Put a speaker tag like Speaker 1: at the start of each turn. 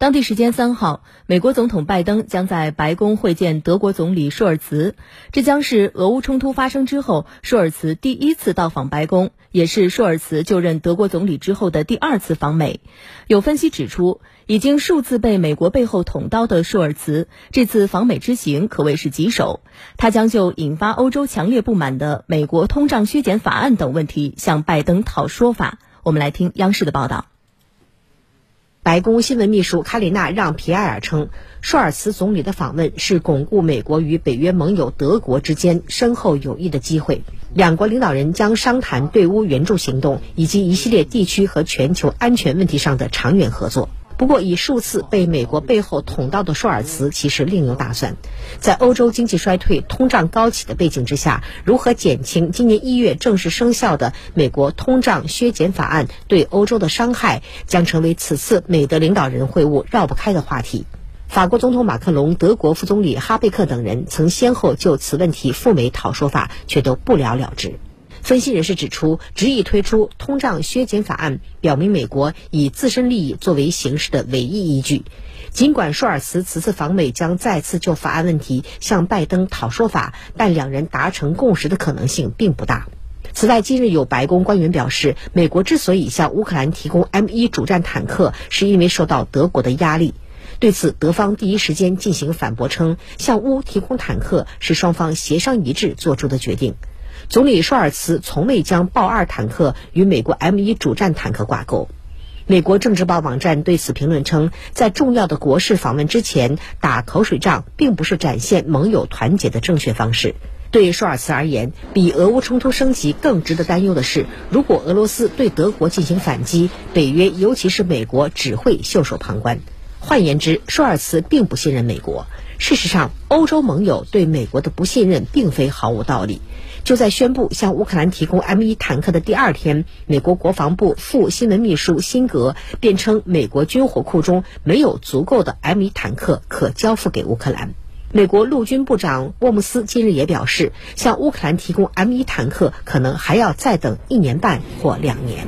Speaker 1: 当地时间三号，美国总统拜登将在白宫会见德国总理舒尔茨，这将是俄乌冲突发生之后舒尔茨第一次到访白宫，也是舒尔茨就任德国总理之后的第二次访美。有分析指出，已经数次被美国背后捅刀的舒尔茨，这次访美之行可谓是棘手。他将就引发欧洲强烈不满的美国通胀削减法案等问题向拜登讨说法。我们来听央视的报道。
Speaker 2: 白宫新闻秘书卡里娜让皮埃尔称，舒尔茨总理的访问是巩固美国与北约盟友德国之间深厚友谊的机会。两国领导人将商谈对乌援助行动以及一系列地区和全球安全问题上的长远合作。不过，以数次被美国背后捅刀的舒尔茨其实另有打算。在欧洲经济衰退、通胀高企的背景之下，如何减轻今年一月正式生效的美国通胀削减法案对欧洲的伤害，将成为此次美德领导人会晤绕不开的话题。法国总统马克龙、德国副总理哈贝克等人曾先后就此问题赴美讨说法，却都不了了之。分析人士指出，执意推出通胀削减法案，表明美国以自身利益作为行事的唯一依据。尽管舒尔茨此次访美将再次就法案问题向拜登讨说法，但两人达成共识的可能性并不大。此外，近日有白宫官员表示，美国之所以向乌克兰提供 M 一主战坦克，是因为受到德国的压力。对此，德方第一时间进行反驳，称向乌提供坦克是双方协商一致做出的决定。总理舒尔茨从未将豹二坦克与美国 M 一主战坦克挂钩。美国政治报网站对此评论称，在重要的国事访问之前打口水仗，并不是展现盟友团结的正确方式。对舒尔茨而言，比俄乌冲突升级更值得担忧的是，如果俄罗斯对德国进行反击，北约尤其是美国只会袖手旁观。换言之，舒尔茨并不信任美国。事实上，欧洲盟友对美国的不信任并非毫无道理。就在宣布向乌克兰提供 M 一坦克的第二天，美国国防部副新闻秘书辛格便称，美国军火库中没有足够的 M 一坦克可交付给乌克兰。美国陆军部长沃姆斯近日也表示，向乌克兰提供 M 一坦克可能还要再等一年半或两年。